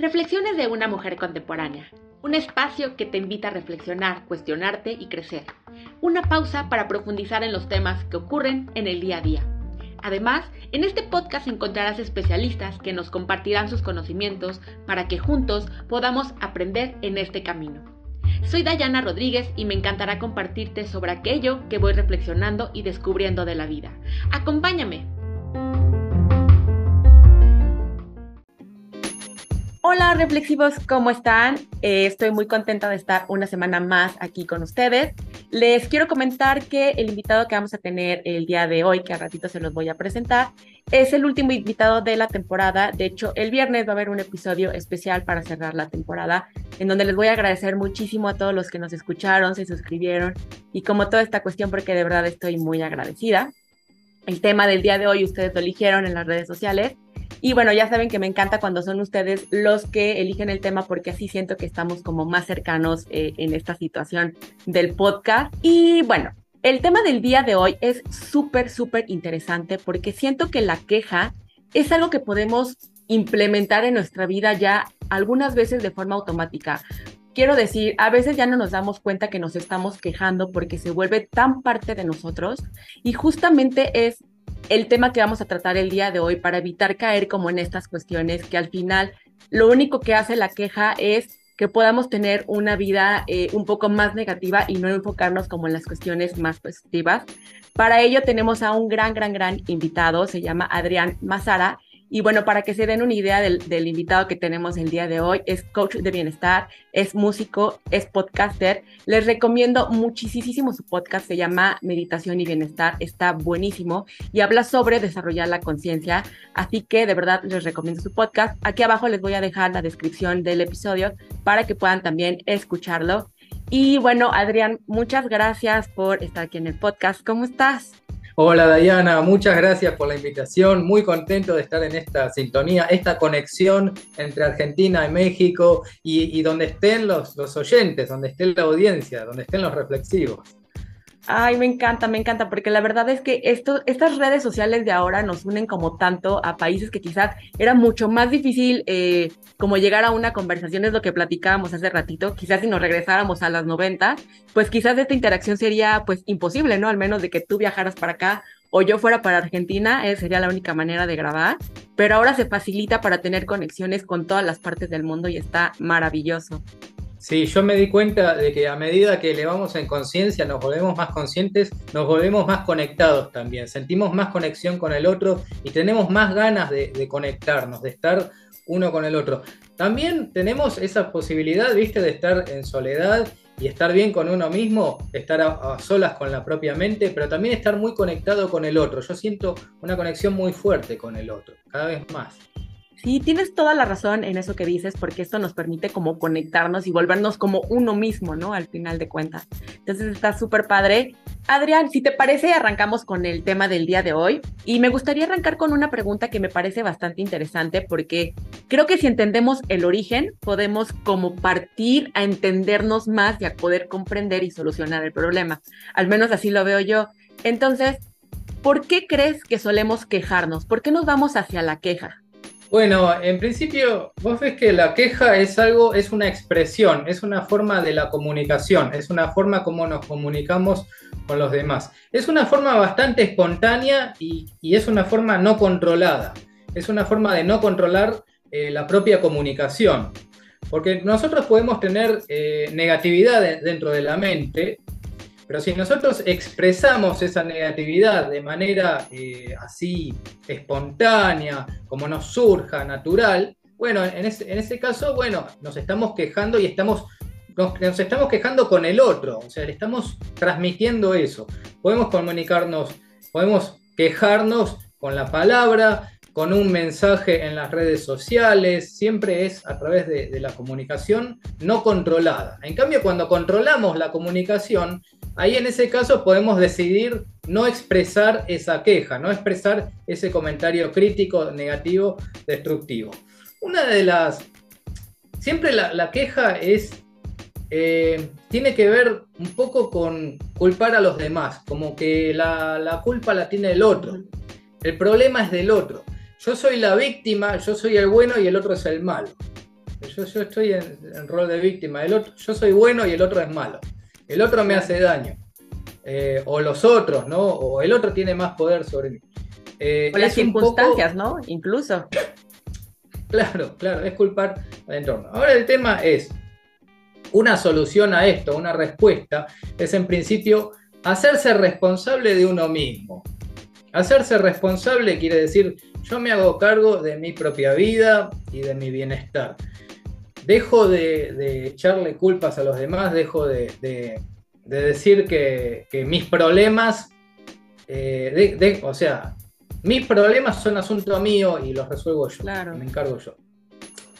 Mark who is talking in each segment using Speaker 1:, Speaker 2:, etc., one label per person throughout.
Speaker 1: Reflexiones de una mujer contemporánea. Un espacio que te invita a reflexionar, cuestionarte y crecer. Una pausa para profundizar en los temas que ocurren en el día a día. Además, en este podcast encontrarás especialistas que nos compartirán sus conocimientos para que juntos podamos aprender en este camino. Soy Dayana Rodríguez y me encantará compartirte sobre aquello que voy reflexionando y descubriendo de la vida. Acompáñame. Hola reflexivos, ¿cómo están? Eh, estoy muy contenta de estar una semana más aquí con ustedes. Les quiero comentar que el invitado que vamos a tener el día de hoy, que a ratito se los voy a presentar, es el último invitado de la temporada. De hecho, el viernes va a haber un episodio especial para cerrar la temporada, en donde les voy a agradecer muchísimo a todos los que nos escucharon, se suscribieron y como toda esta cuestión, porque de verdad estoy muy agradecida. El tema del día de hoy ustedes lo eligieron en las redes sociales y bueno, ya saben que me encanta cuando son ustedes los que eligen el tema porque así siento que estamos como más cercanos eh, en esta situación del podcast. Y bueno, el tema del día de hoy es súper, súper interesante porque siento que la queja es algo que podemos implementar en nuestra vida ya algunas veces de forma automática. Quiero decir, a veces ya no nos damos cuenta que nos estamos quejando porque se vuelve tan parte de nosotros y justamente es el tema que vamos a tratar el día de hoy para evitar caer como en estas cuestiones que al final lo único que hace la queja es que podamos tener una vida eh, un poco más negativa y no enfocarnos como en las cuestiones más positivas. Para ello tenemos a un gran, gran, gran invitado, se llama Adrián Mazara, y bueno, para que se den una idea del, invitado que tenemos el día de hoy, es coach de bienestar, es músico, es podcaster. Les recomiendo muchísimo su podcast, se llama Meditación y Bienestar, está buenísimo y habla sobre desarrollar la conciencia. Así que de verdad les recomiendo su podcast. Aquí abajo les voy a dejar la descripción del episodio para que puedan también escucharlo. Y bueno, Adrián, muchas gracias por estar aquí en el podcast. ¿Cómo estás?
Speaker 2: Hola Dayana, muchas gracias por la invitación. Muy contento de estar en esta sintonía, esta conexión entre Argentina y México y, donde estén los, los oyentes, donde esté la audiencia, donde estén los reflexivos.
Speaker 1: Ay, me encanta, me encanta, porque la verdad es que esto, estas redes sociales de ahora nos unen como tanto a países que quizás era mucho más difícil eh, como llegar a una conversación, es lo que platicábamos hace ratito, quizás si nos regresáramos a las 90, pues quizás esta interacción sería pues imposible, ¿no? Al menos de que tú viajaras para acá o yo fuera para Argentina, eh, sería la única manera de grabar, pero ahora se facilita para tener conexiones con todas las partes del mundo y está maravilloso.
Speaker 2: Sí, yo me di cuenta de que a medida que elevamos en conciencia, nos volvemos más conscientes, nos volvemos más conectados también, sentimos más conexión con el otro y tenemos más ganas de, conectarnos, de estar uno con el otro. También tenemos esa posibilidad, viste, de estar en soledad y estar bien con uno mismo, estar a, solas con la propia mente, pero también estar muy conectado con el otro. Yo siento una conexión muy fuerte con el otro, cada vez más.
Speaker 1: Sí, tienes toda la razón en eso que dices, porque esto nos permite como conectarnos y volvernos como uno mismo, ¿no? Al final de cuentas. Entonces está súper padre. Adrián, si te parece, arrancamos con el tema del día de hoy. Y me gustaría arrancar con una pregunta que me parece bastante interesante, porque creo que si entendemos el origen, podemos como partir a entendernos más y a poder comprender y solucionar el problema. Al menos así lo veo yo. Entonces, ¿por qué crees que solemos quejarnos? ¿Por qué nos vamos hacia la queja?
Speaker 2: Bueno, en principio, vos ves que la queja es algo, es una expresión, es una forma de la comunicación, es una forma como nos comunicamos con los demás. Es una forma bastante espontánea y, es una forma no controlada. Es una forma de no controlar eh, la propia comunicación. Porque nosotros podemos tener eh, negatividad dentro de la mente, pero si nosotros expresamos esa negatividad de manera eh, así espontánea, como nos surja, natural, bueno, en ese, caso, bueno, nos estamos quejando y estamos nos, nos, estamos quejando con el otro, o sea, le estamos transmitiendo eso. Podemos comunicarnos, podemos quejarnos con la palabra, con un mensaje en las redes sociales, siempre es a través de, la comunicación no controlada. En cambio, cuando controlamos la comunicación, ahí en ese caso podemos decidir no expresar esa queja, no expresar ese comentario crítico, negativo, destructivo. Una de las... Siempre la, queja es eh, tiene que ver un poco con culpar a los demás, como que la, culpa la tiene el otro. El problema es del otro. Yo soy la víctima, yo soy el bueno y el otro es el malo. Yo, estoy en, rol de víctima, el otro, yo soy bueno y el otro es malo. El otro me hace daño. Eh, o los otros, ¿no? O el otro tiene más poder sobre mí.
Speaker 1: Eh, o las circunstancias, ¿no? Incluso.
Speaker 2: Claro, claro, es culpar al entorno. Ahora el tema es, una solución a esto, una respuesta, es en principio hacerse responsable de uno mismo. Hacerse responsable quiere decir, yo me hago cargo de mi propia vida y de mi bienestar. Dejo de, echarle culpas a los demás, dejo de, decir que, mis problemas, eh, o sea, mis problemas son asunto mío y los resuelvo yo, me encargo yo.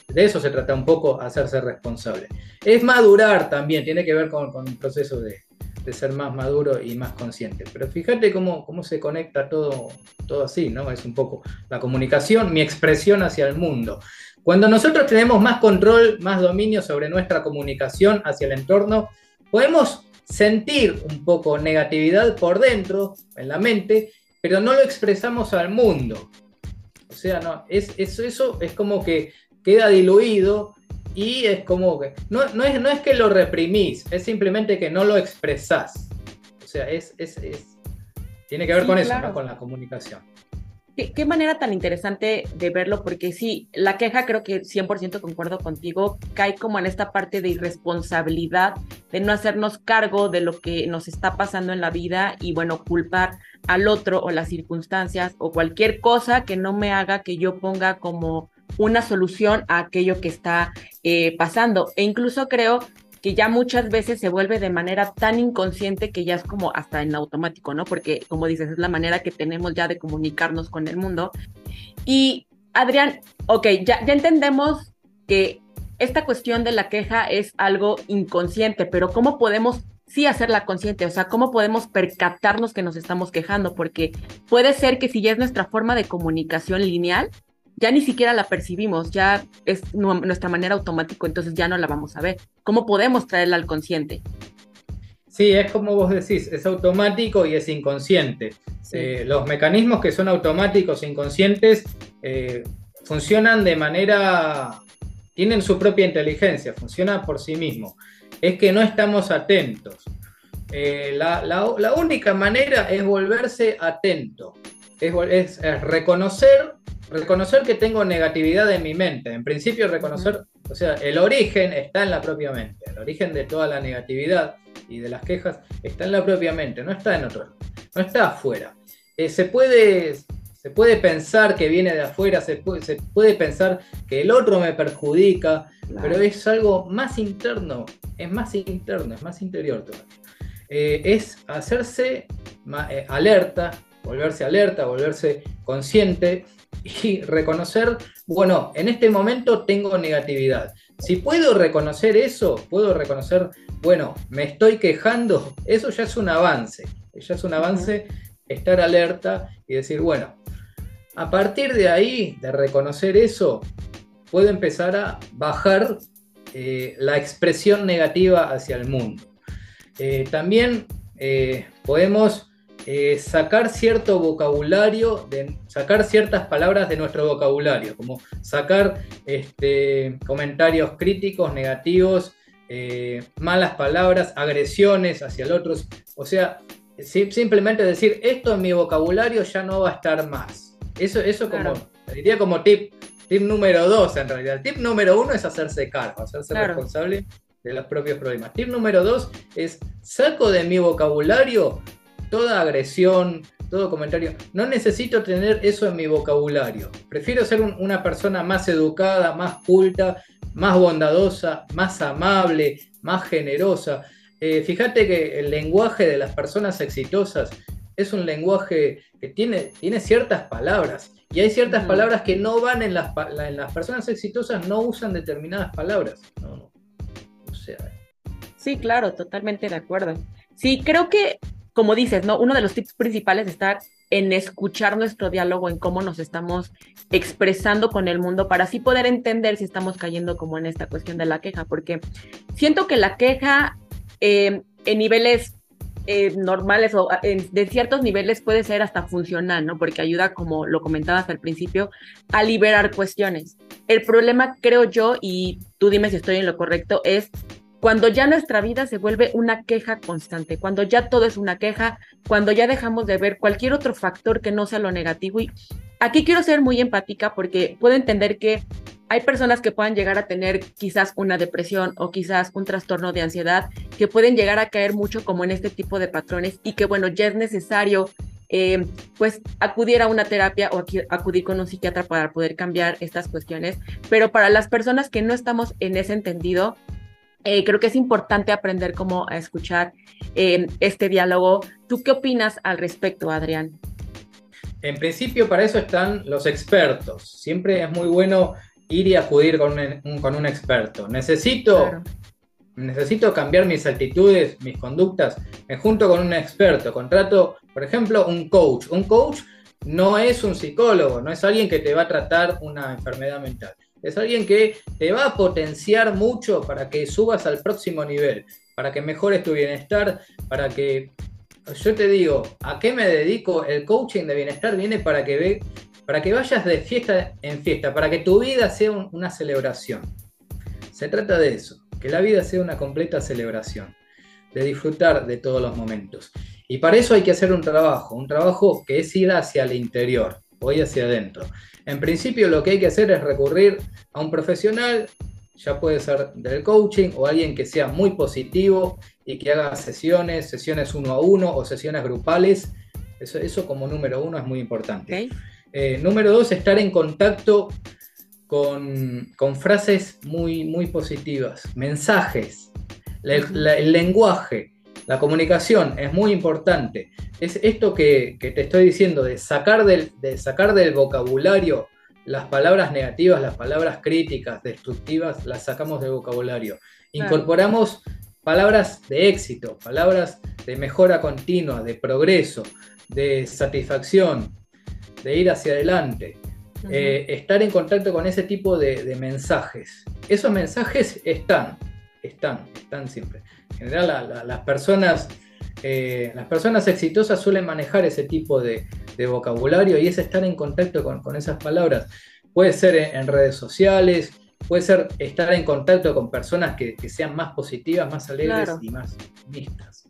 Speaker 2: De eso se trata un poco, hacerse responsable. Es madurar también, tiene que ver con, con un proceso de, ser más maduro y más consciente. Pero fíjate cómo, cómo se conecta todo, todo así, ¿no? Es un poco la comunicación, mi expresión hacia el mundo. Cuando nosotros tenemos más control, más dominio sobre nuestra comunicación hacia el entorno, podemos sentir un poco negatividad por dentro, en la mente, pero no lo expresamos al mundo. O sea, no, es, eso, eso es como que queda diluido y es como que, no, no, es, no es que lo reprimís, es simplemente que no lo expresás. O sea, es, es, tiene que ver con eso, con la comunicación.
Speaker 1: ¿Qué, manera tan interesante de verlo, porque sí, la queja creo que 100% concuerdo contigo, cae como en esta parte de irresponsabilidad, de no hacernos cargo de lo que nos está pasando en la vida y bueno, culpar al otro o las circunstancias o cualquier cosa que no me haga que yo ponga como una solución a aquello que está eh, pasando. E incluso creo que ya muchas veces se vuelve de manera tan inconsciente que ya es como hasta en automático, ¿no? Porque, como dices, es la manera que tenemos ya de comunicarnos con el mundo. Y, Adrián, ok, ya, ya entendemos que esta cuestión de la queja es algo inconsciente, pero ¿cómo podemos sí hacerla consciente? O sea, ¿cómo podemos percatarnos que nos estamos quejando? Porque puede ser que si ya es nuestra forma de comunicación lineal, ya ni siquiera la percibimos, ya es nuestra manera automática, entonces ya no la vamos a ver. ¿Cómo podemos traerla al consciente?
Speaker 2: Sí, es como vos decís, es automático y es inconsciente. Eh, los mecanismos que son automáticos e inconscientes eh, funcionan de manera, tienen su propia inteligencia, funcionan por sí mismos. Es que no estamos atentos. Eh, la, única manera es volverse atento, es reconocer reconocer que tengo negatividad en mi mente. En principio, reconocer, o sea, el origen está en la propia mente. El origen de toda la negatividad y de las quejas está en la propia mente, no está en otro, no está afuera. Eh, se, puede, se puede pensar que viene de afuera, se puede, se puede pensar que el otro me perjudica, pero es algo más interno, es más interno, es más interior eh, es hacerse eh, alerta, volverse alerta, volverse consciente y reconocer, bueno, en este momento tengo negatividad. Si puedo reconocer eso, puedo reconocer, bueno, me estoy quejando, eso ya es un avance, ya es un avance estar alerta y decir, bueno, a partir de ahí, de reconocer eso, puedo empezar a bajar eh, la expresión negativa hacia el mundo. Eh, también eh, podemos eh, sacar cierto vocabulario, de, sacar ciertas palabras de nuestro vocabulario, como sacar este, comentarios críticos, negativos, eh, malas palabras, agresiones hacia el otro. O sea, simplemente decir, esto en mi vocabulario ya no va a estar más. Eso, eso como, diría como tip, tip número dos en realidad. Tip número uno es hacerse cargo, hacerse responsable de los propios problemas. Tip número dos es, saco de mi vocabulario toda agresión, todo comentario. No necesito tener eso en mi vocabulario. Prefiero ser una persona más educada, más culta, más bondadosa, más amable, más generosa. Eh, fíjate que el lenguaje de las personas exitosas es un lenguaje que tiene, tiene ciertas palabras. Y hay ciertas palabras que no van en las, en las personas exitosas, no usan determinadas palabras. No,
Speaker 1: O sea. Sí, claro, totalmente de acuerdo. Sí, creo que como dices, ¿no? Uno de los tips principales está en escuchar nuestro diálogo, en cómo nos estamos expresando con el mundo para así poder entender si estamos cayendo como en esta cuestión de la queja, porque siento que la queja eh, en niveles eh, normales o de ciertos niveles puede ser hasta funcional, ¿no? Porque ayuda, como lo comentabas al principio, a liberar cuestiones. El problema, creo yo, y tú dime si estoy en lo correcto, es cuando ya nuestra vida se vuelve una queja constante, cuando ya todo es una queja, cuando ya dejamos de ver cualquier otro factor que no sea lo negativo. Y aquí quiero ser muy empática porque puedo entender que hay personas que puedan llegar a tener quizás una depresión o quizás un trastorno de ansiedad, que pueden llegar a caer mucho como en este tipo de patrones y que bueno, ya es necesario eh, pues acudir a una terapia o acudir con un psiquiatra para poder cambiar estas cuestiones. Pero para las personas que no estamos en ese entendido, eh, creo que es importante aprender cómo a escuchar eh, este diálogo. ¿Tú qué opinas al respecto, Adrián?
Speaker 2: En principio, para eso están los expertos. Siempre es muy bueno ir y acudir con un, con un experto. Necesito, necesito cambiar mis actitudes, mis conductas. Me junto con un experto. Contrato, por ejemplo, un coach. Un coach no es un psicólogo, no es alguien que te va a tratar una enfermedad mental es alguien que te va a potenciar mucho para que subas al próximo nivel, para que mejores tu bienestar, para que, yo te digo, ¿a qué me dedico? El coaching de bienestar viene para que, ve, para que vayas de fiesta en fiesta, para que tu vida sea una celebración. Se trata de eso, que la vida sea una completa celebración, de disfrutar de todos los momentos. Y para eso hay que hacer un trabajo, un trabajo que es ir hacia el interior, voy hacia adentro. En principio lo que hay que hacer es recurrir a un profesional, ya puede ser del coaching o alguien que sea muy positivo y que haga sesiones, sesiones uno a uno o sesiones grupales. Eso, eso como número uno es muy importante. Eh, número dos, estar en contacto con, frases muy, muy positivas, mensajes, el lenguaje. La comunicación es muy importante. Es esto que, te estoy diciendo, de sacar del, de sacar del vocabulario las palabras negativas, las palabras críticas, destructivas, las sacamos del vocabulario. Incorporamos palabras de éxito, palabras de mejora continua, de progreso, de satisfacción, de ir hacia adelante. Eh, estar en contacto con ese tipo de, mensajes. Esos mensajes están, están, están siempre. En general, las, personas, eh, las personas exitosas suelen manejar ese tipo de, vocabulario y es estar en contacto con, esas palabras. Puede ser en, redes sociales, puede ser estar en contacto con personas que, sean más positivas, más alegres y más optimistas.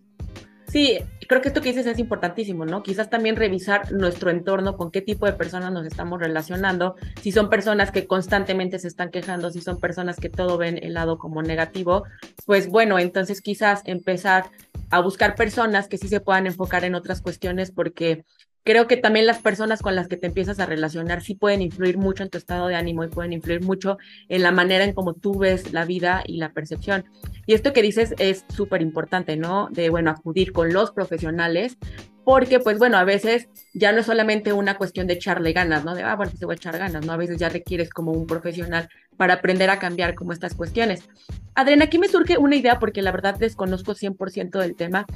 Speaker 1: Sí, creo que esto que dices es importantísimo, ¿no? Quizás también revisar nuestro entorno, con qué tipo de personas nos estamos relacionando, si son personas que constantemente se están quejando, si son personas que todo ven el lado como negativo, pues bueno, entonces quizás empezar a buscar personas que sí se puedan enfocar en otras cuestiones porque creo que también las personas con las que te empiezas a relacionar sí pueden influir mucho en tu estado de ánimo y pueden influir mucho en la manera en cómo tú ves la vida y la percepción. Y esto que dices es súper importante, ¿no? De, bueno, acudir con los profesionales, porque pues bueno, a veces ya no es solamente una cuestión de echarle ganas, ¿no? De, ah, bueno, te voy a echar ganas, ¿no? A veces ya requieres como un profesional para aprender a cambiar como estas cuestiones. Adriana, aquí me surge una idea porque la verdad desconozco 100% del tema.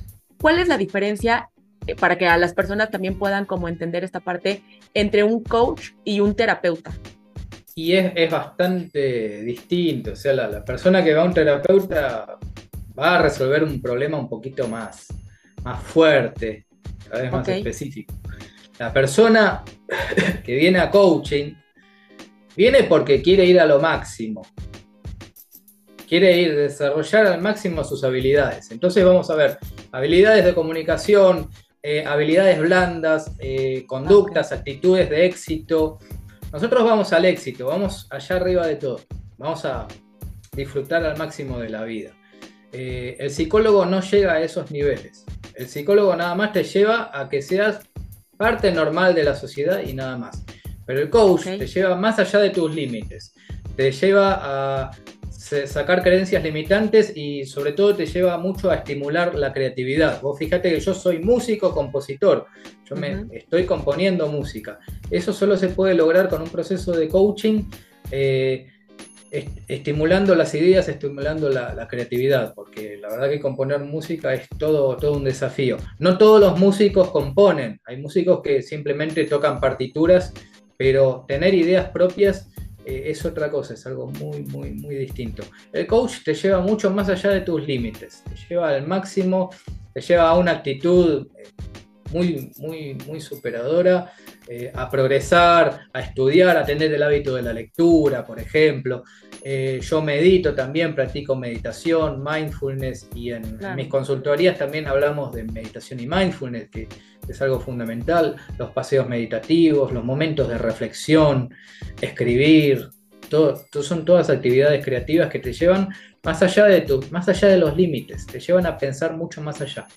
Speaker 1: ¿Cuál es la diferencia para que a las personas también puedan como entender esta parte entre un coach y un terapeuta.
Speaker 2: Y es, bastante distinto, o sea, la, persona que va a un terapeuta va a resolver un problema un poquito más, más fuerte, cada vez más específico. La persona que viene a coaching viene porque quiere ir a lo máximo, quiere ir a desarrollar al máximo sus habilidades. Entonces vamos a ver habilidades de comunicación, eh, habilidades blandas, eh, conductas, actitudes de éxito. Nosotros vamos al éxito, vamos allá arriba de todo, vamos a disfrutar al máximo de la vida. Eh, el psicólogo no llega a esos niveles. El psicólogo nada más te lleva a que seas parte normal de la sociedad y nada más. Pero el coach te lleva más allá de tus límites. Te lleva a sacar creencias limitantes y sobre todo te lleva mucho a estimular la creatividad. Vos fíjate que yo soy músico, compositor, yo me estoy componiendo música. Eso solo se puede lograr con un proceso de coaching. Eh, estimulando las ideas, estimulando la, creatividad, porque la verdad que componer música es todo, todo un desafío. No todos los músicos componen, hay músicos que simplemente tocan partituras, pero tener ideas propias eh, es otra cosa, es algo muy, muy, muy distinto. El coach te lleva mucho más allá de tus límites, te lleva al máximo, te lleva a una actitud muy, muy, muy superadora, eh, a progresar, a estudiar, a tener el hábito de la lectura, por ejemplo. Eh, yo medito también, practico meditación, mindfulness y en, mis consultorías también hablamos de meditación y mindfulness, que es algo fundamental, los paseos meditativos, los momentos de reflexión, escribir, todo, son todas actividades creativas que te llevan más allá de, tu, más allá de los límites, te llevan a pensar mucho más allá.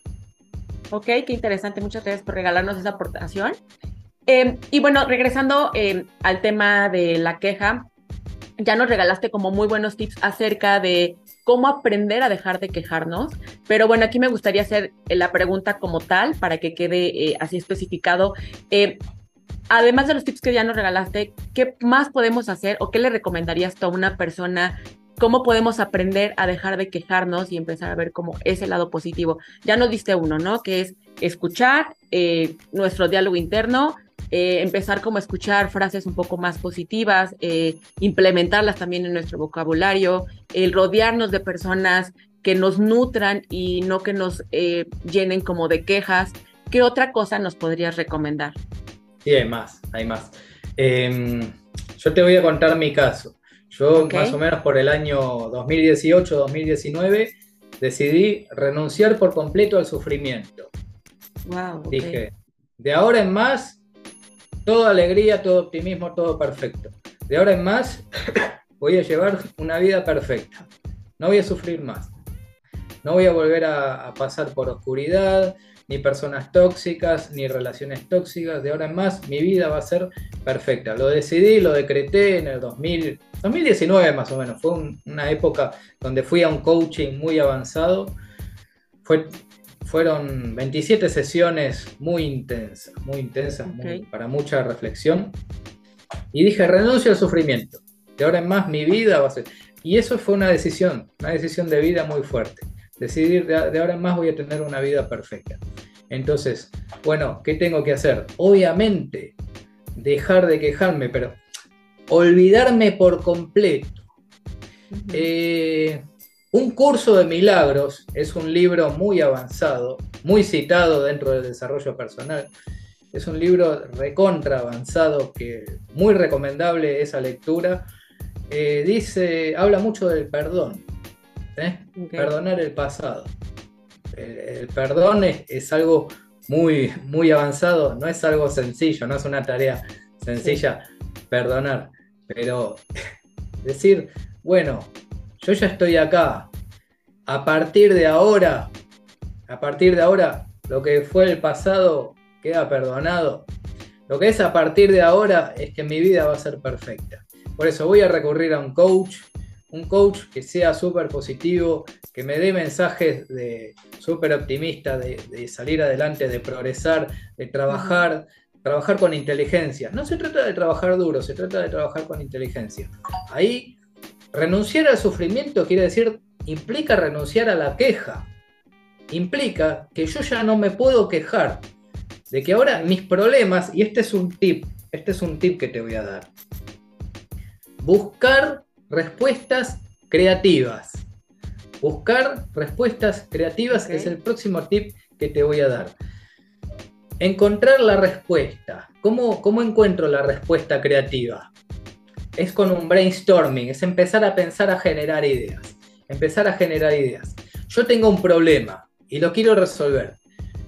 Speaker 1: Ok, qué interesante. Muchas gracias por regalarnos esa aportación. Em, y bueno, regresando em, al tema de la queja, ya nos regalaste como muy buenos tips acerca de cómo aprender a dejar de quejarnos, pero bueno, aquí me gustaría hacer la pregunta como tal para que quede eh, así especificado. Em, además de los tips que ya nos regalaste, ¿qué más podemos hacer o qué le recomendarías a una persona cómo podemos aprender a dejar de quejarnos y empezar a ver como ese lado positivo. Ya nos diste uno, ¿no? Que es escuchar eh, nuestro diálogo interno, eh, empezar como a escuchar frases un poco más positivas, eh, implementarlas también en nuestro vocabulario, el rodearnos de personas que nos nutran y no que nos llenen como de quejas. ¿Qué otra cosa nos podrías recomendar?
Speaker 2: Sí, hay más, hay más. Em, yo te voy a contar mi caso. Yo más o menos por el año 2018-2019 decidí renunciar por completo al sufrimiento. Dije, de ahora en más, toda alegría, todo optimismo, todo perfecto. De ahora en más, voy a llevar una vida perfecta. No voy a sufrir más. No voy a volver a, a pasar por oscuridad, ni personas tóxicas, ni relaciones tóxicas. De ahora en más, mi vida va a ser perfecta. Lo decidí, lo decreté en el 2000, 2019 más o menos. Fue una época donde fui a un coaching muy avanzado. Fue, fueron 27 sesiones muy intensas, muy intensas, para mucha reflexión. Y dije, renuncio al sufrimiento. De ahora en más mi vida va a ser... Y eso fue una decisión, una decisión de vida muy fuerte. Decidir de, ahora en más voy a tener una vida perfecta. Entonces, bueno, ¿qué tengo que hacer? Obviamente, dejar de quejarme, pero olvidarme por completo. Eh, un curso de milagros es un libro muy avanzado, muy citado dentro del desarrollo personal. Es un libro recontra avanzado que muy recomendable esa lectura. Eh, dice, habla mucho del perdón. ¿eh? Perdonar el pasado. El, perdón es, algo muy, muy avanzado, no es algo sencillo, no es una tarea sencilla perdonar, pero decir, bueno, yo ya estoy acá, a partir de ahora, a partir de ahora, lo que fue el pasado queda perdonado. Lo que es a partir de ahora es que mi vida va a ser perfecta. Por eso voy a recurrir a un coach, un coach que sea súper positivo, que me dé mensajes de súper optimista, de, salir adelante, de progresar, de trabajar, trabajar con inteligencia. No se trata de trabajar duro, se trata de trabajar con inteligencia. Ahí, renunciar al sufrimiento quiere decir, implica renunciar a la queja. Implica que yo ya no me puedo quejar de que ahora mis problemas, y este es un tip, este es un tip que te voy a dar. Buscar respuestas creativas. Buscar respuestas creativas es el próximo tip que te voy a dar. Encontrar la respuesta. ¿Cómo, ¿Cómo encuentro la respuesta creativa? Es con un brainstorming, es empezar a pensar, a generar ideas. Empezar a generar ideas. Yo tengo un problema y lo quiero resolver.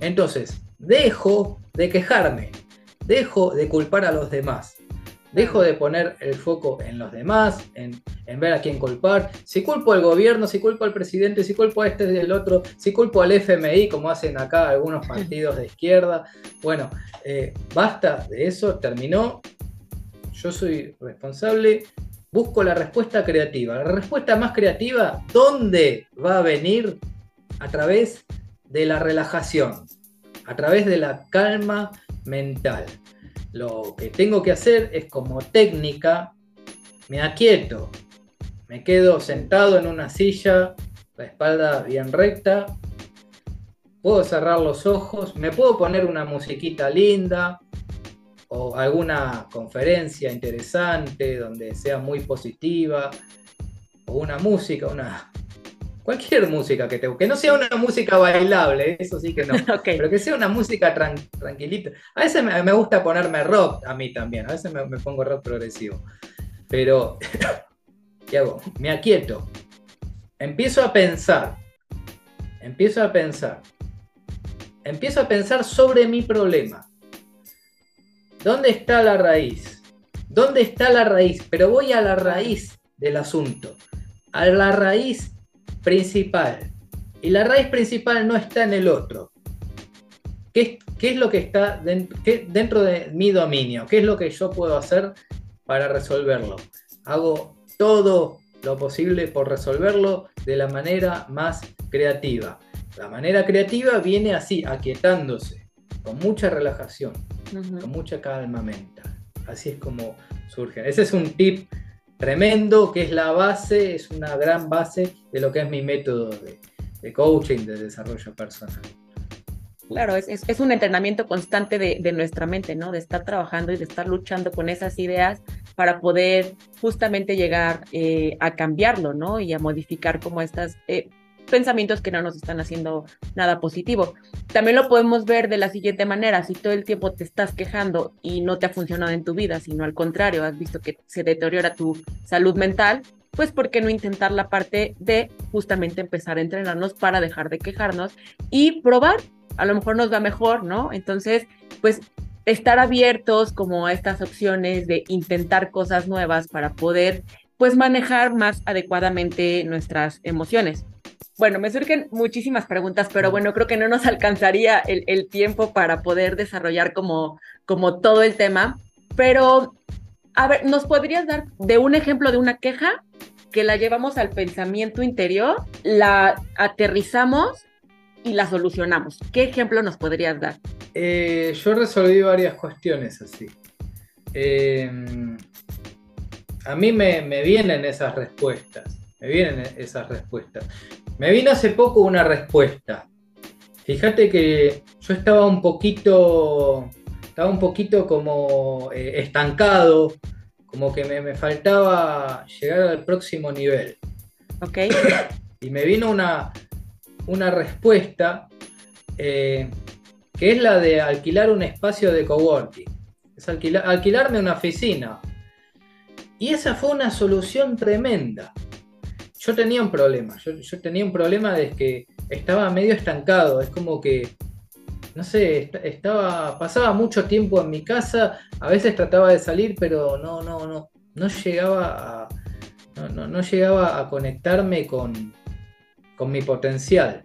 Speaker 2: Entonces, dejo de quejarme, dejo de culpar a los demás Dejo de poner el foco en los demás, en, ver a quién culpar. Si culpo al gobierno, si culpo al presidente, si culpo a este y el otro, si culpo al FMI, como hacen acá algunos partidos de izquierda. Bueno, eh, basta de eso, terminó. Yo soy responsable. Busco la respuesta creativa. La respuesta más creativa, ¿dónde va a venir? A través de la relajación, a través de la calma mental. Lo que tengo que hacer es como técnica, me aquieto, me quedo sentado en una silla, la espalda bien recta, puedo cerrar los ojos, me puedo poner una musiquita linda o alguna conferencia interesante donde sea muy positiva o una música, una cualquier música que te que no sea una música bailable, eso sí que no, pero que sea una música tranquilita. A veces me, gusta ponerme rock a mí también, a veces me, me pongo rock progresivo, pero ¿qué hago? Me aquieto, empiezo a pensar, empiezo a pensar empiezo a pensar sobre mi problema. ¿Dónde está la raíz? ¿Dónde está la raíz? Pero voy a la raíz del asunto, a la raíz principal. Y la raíz principal no está en el otro. ¿Qué, es lo que está dentro de mi dominio? ¿Qué es lo que yo puedo hacer para resolverlo? Hago todo lo posible por resolverlo de la manera más creativa. La manera creativa viene así, aquietándose, con mucha relajación, con mucha calma mental. Así es como surge. Ese es un tip tremendo que es la base, es una gran base de lo que es mi método de, coaching, de desarrollo personal.
Speaker 1: Claro, es, un entrenamiento constante de, nuestra mente, ¿no? De estar trabajando y de estar luchando con esas ideas para poder justamente llegar eh, a cambiarlo, ¿no? Y a modificar como estas eh, pensamientos que no nos están haciendo nada positivo. También lo podemos ver de la siguiente manera, si todo el tiempo te estás quejando y no te ha funcionado en tu vida, sino al contrario, has visto que se deteriora tu salud mental, pues ¿por qué no intentar la parte de justamente empezar a entrenarnos para dejar de quejarnos y probar? A lo mejor nos va mejor, ¿no? Entonces, pues estar abiertos como a estas opciones de intentar cosas nuevas para poder pues manejar más adecuadamente nuestras emociones. Bueno, me surgen muchísimas preguntas, pero bueno, creo que no nos alcanzaría el, tiempo para poder desarrollar como, como todo el tema. Pero, a ver, ¿nos podrías dar de un ejemplo de una queja que la llevamos al pensamiento interior, la aterrizamos y la solucionamos? ¿Qué ejemplo nos podrías dar?
Speaker 2: Eh, yo resolví varias cuestiones así. Eh, a mí me, me vienen esas respuestas. Me vienen esas respuestas. Me vino hace poco una respuesta. Fíjate que yo estaba un poquito, estaba un poquito como eh, estancado, como que me, faltaba llegar al próximo nivel.
Speaker 1: Ok.
Speaker 2: Y me vino una, una respuesta eh, que es la de alquilar un espacio de coworking. Es alquilarme una oficina. Y esa fue una solución tremenda yo tenía un problema. Yo, tenía un problema de que estaba medio estancado. Es como que, no sé, estaba, pasaba mucho tiempo en mi casa. A veces trataba de salir, pero no, no, no, no llegaba a, no, llegaba a conectarme con, con mi potencial.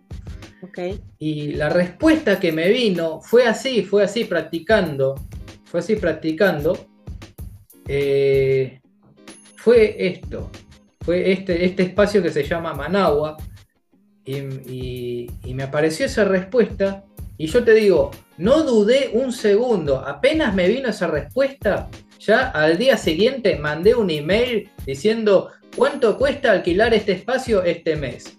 Speaker 1: Okay.
Speaker 2: Y la respuesta que me vino fue así, fue así practicando, fue así practicando. Eh, fue esto fue este, este espacio que se llama Managua, y, me apareció esa respuesta, y yo te digo, no dudé un segundo, apenas me vino esa respuesta, ya al día siguiente mandé un email diciendo cuánto cuesta alquilar este espacio este mes.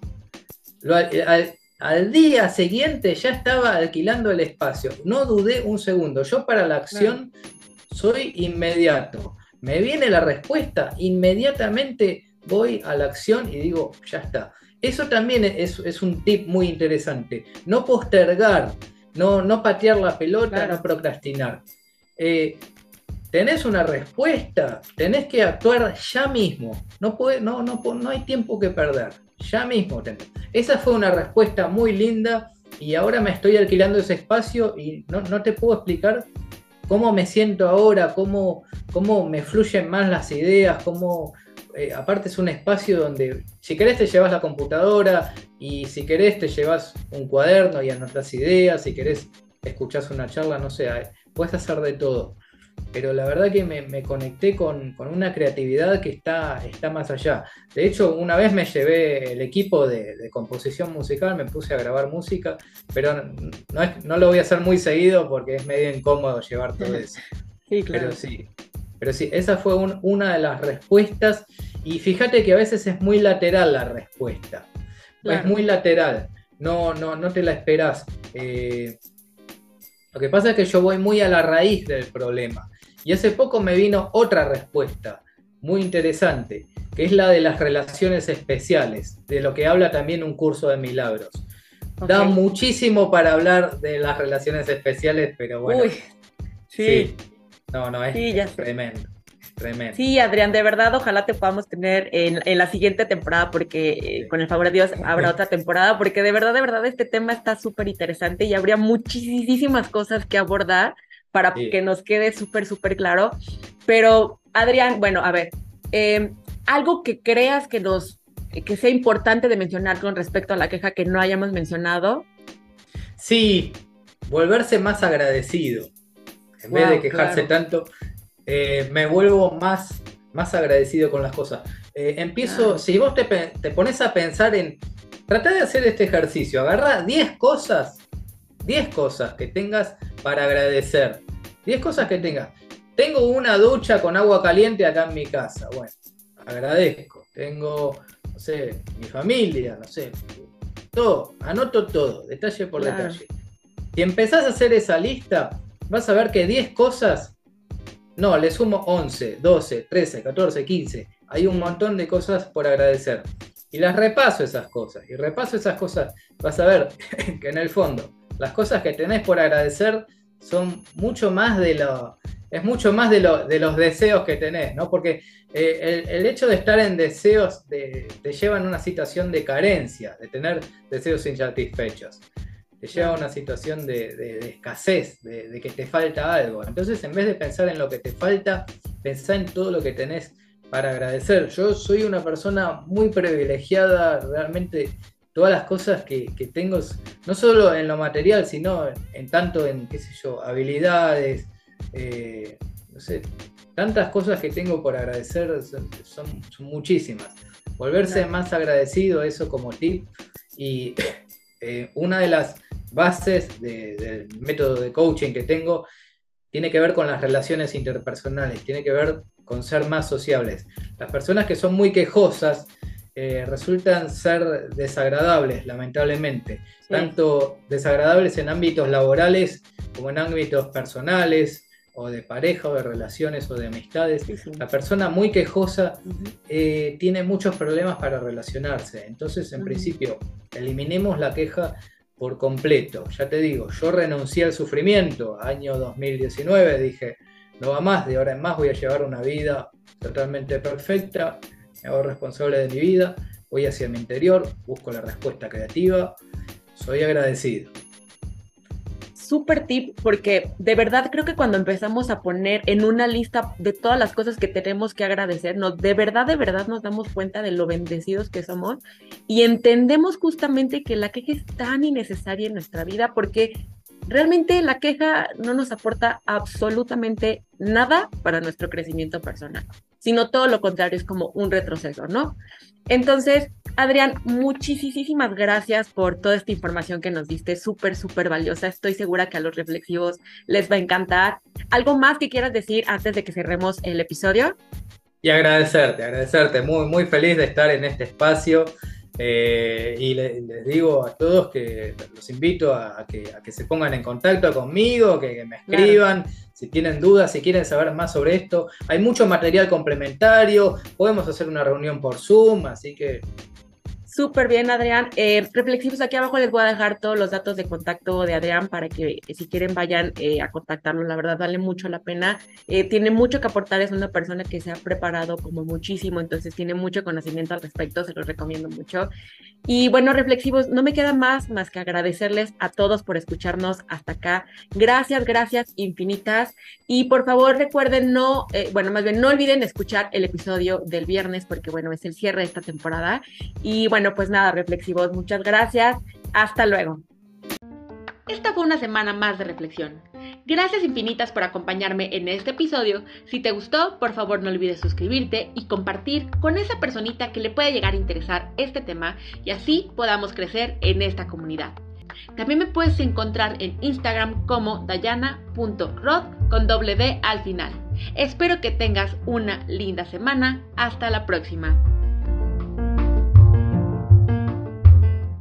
Speaker 2: al, día siguiente ya estaba alquilando el espacio, no dudé un segundo, yo para la acción soy inmediato. Me viene la respuesta, inmediatamente voy a la acción y digo, ya está. Eso también es, un tip muy interesante. No postergar, no, no patear la pelota, no procrastinar. Eh, tenés una respuesta, tenés que actuar ya mismo. No, puede, no, no, no hay tiempo que perder. Ya mismo. Esa fue una respuesta muy linda y ahora me estoy alquilando ese espacio y no, te puedo explicar cómo me siento ahora, cómo, cómo me fluyen más las ideas, cómo, eh, aparte es un espacio donde si querés te llevas la computadora y si querés te llevas un cuaderno y anotas ideas, si querés escuchás una charla, no sé, puedes hacer de todo. Pero la verdad que me, conecté con, una creatividad que está, está más allá. De hecho, una vez me llevé el equipo de, composición musical, me puse a grabar música, pero no, no, lo voy a hacer muy seguido porque es medio incómodo llevar todo eso.
Speaker 1: Sí, claro.
Speaker 2: Pero sí, pero sí, esa fue una de las respuestas y fíjate que a veces es muy lateral la respuesta. Es muy lateral. No, no, no te la esperás. Eh, lo que pasa es que yo voy muy a la raíz del problema. Y hace poco me vino otra respuesta muy interesante, que es la de las relaciones especiales, de lo que habla también un curso de milagros. Da muchísimo para hablar de las relaciones especiales, pero bueno. Uy, sí. No, no, es tremendo. Tremendo.
Speaker 1: Sí, Adrián, de verdad, ojalá te podamos tener en, la siguiente temporada, porque eh, con el favor de Dios habrá otra temporada, porque de verdad, de verdad, este tema está súper interesante y habría muchísimas cosas que abordar para que nos quede súper, súper claro. Pero, Adrián, bueno, a ver, em, algo que creas que nos, que sea importante de mencionar con respecto a la queja que no hayamos mencionado.
Speaker 2: Sí, volverse más agradecido. En vez de quejarse tanto, eh, me vuelvo más, más agradecido con las cosas. Eh, empiezo, si vos te, te, pones a pensar en, tratar de hacer este ejercicio, agarra 10 cosas, 10 cosas que tengas para agradecer, 10 cosas que tengas. Tengo una ducha con agua caliente acá en mi casa, bueno, agradezco. Tengo, no sé, mi familia, no sé, todo, anoto todo, detalle por detalle. Si empezás a hacer esa lista, vas a ver que 10 cosas no, le sumo 11, 12, 13, 14, 15. Hay un montón de cosas por agradecer. Y las repaso esas cosas. Y repaso esas cosas. Vas a ver que en el fondo, las cosas que tenés por agradecer son mucho más de lo. Es mucho más de, lo, de los deseos que tenés, ¿no? Porque eh, el, hecho de estar en deseos te lleva a una situación de carencia, de tener deseos insatisfechos te lleva a una situación de, escasez, de, que te falta algo. Entonces, en vez de pensar en lo que te falta, pensá en todo lo que tenés para agradecer. Yo soy una persona muy privilegiada, realmente todas las cosas que, tengo, no solo en lo material, sino en tanto en, qué sé yo, habilidades, eh, no sé, tantas cosas que tengo por agradecer son, muchísimas. Volverse más agradecido, eso como tip. Y eh, una de las bases del método de coaching que tengo tiene que ver con las relaciones interpersonales, tiene que ver con ser más sociables. Las personas que son muy quejosas eh, resultan ser desagradables, lamentablemente, tanto desagradables en ámbitos laborales como en ámbitos personales o de pareja o de relaciones o de amistades. La persona muy quejosa eh, tiene muchos problemas para relacionarse. Entonces, en principio, eliminemos la queja por completo. Ya te digo, yo renuncié al sufrimiento, año 2019, dije, no va más, de ahora en más voy a llevar una vida totalmente perfecta, me hago responsable de mi vida, voy hacia mi interior, busco la respuesta creativa, soy agradecido
Speaker 1: súper tip porque de verdad creo que cuando empezamos a poner en una lista de todas las cosas que tenemos que agradecernos, de verdad, de verdad nos damos cuenta de lo bendecidos que somos y entendemos justamente que la queja es tan innecesaria en nuestra vida porque realmente la queja no nos aporta absolutamente nada para nuestro crecimiento personal, sino todo lo contrario, es como un retroceso, ¿no? Entonces, Adrián, muchísimas gracias por toda esta información que nos diste, súper, súper valiosa. Estoy segura que a los reflexivos les va a encantar. ¿Algo más que quieras decir antes de que cerremos el episodio?
Speaker 2: Y agradecerte, agradecerte, muy, muy feliz de estar en este espacio. Eh, y les digo a todos que los invito a, que, se pongan en contacto conmigo, que, me escriban, si tienen dudas, si quieren saber más sobre esto. Hay mucho material complementario, podemos hacer una reunión por Zoom, así que
Speaker 1: Súper bien, Adrián. Eh, reflexivos, aquí abajo les voy a dejar todos los datos de contacto de Adrián para que eh, si quieren vayan eh, a contactarlo. La verdad, vale mucho la pena. Tiene mucho que aportar, es una persona que se ha preparado como muchísimo, entonces tiene mucho conocimiento al respecto, se los recomiendo mucho. Y bueno, reflexivos, no me queda más más que agradecerles a todos por escucharnos hasta acá. Gracias, gracias infinitas. Y por favor recuerden no, bueno, más bien no olviden escuchar el episodio del viernes porque bueno, es el cierre de esta temporada. Y bueno, pues nada, reflexivos, muchas gracias. Hasta luego. Esta fue una semana más de reflexión. Gracias infinitas por acompañarme en este episodio. Si te gustó, por favor no olvides suscribirte y compartir con esa personita que le puede llegar a interesar este tema y así podamos crecer en esta comunidad. También me puedes encontrar en Instagram como dayana.rod con doble D al final. Espero que tengas una linda semana. Hasta la próxima.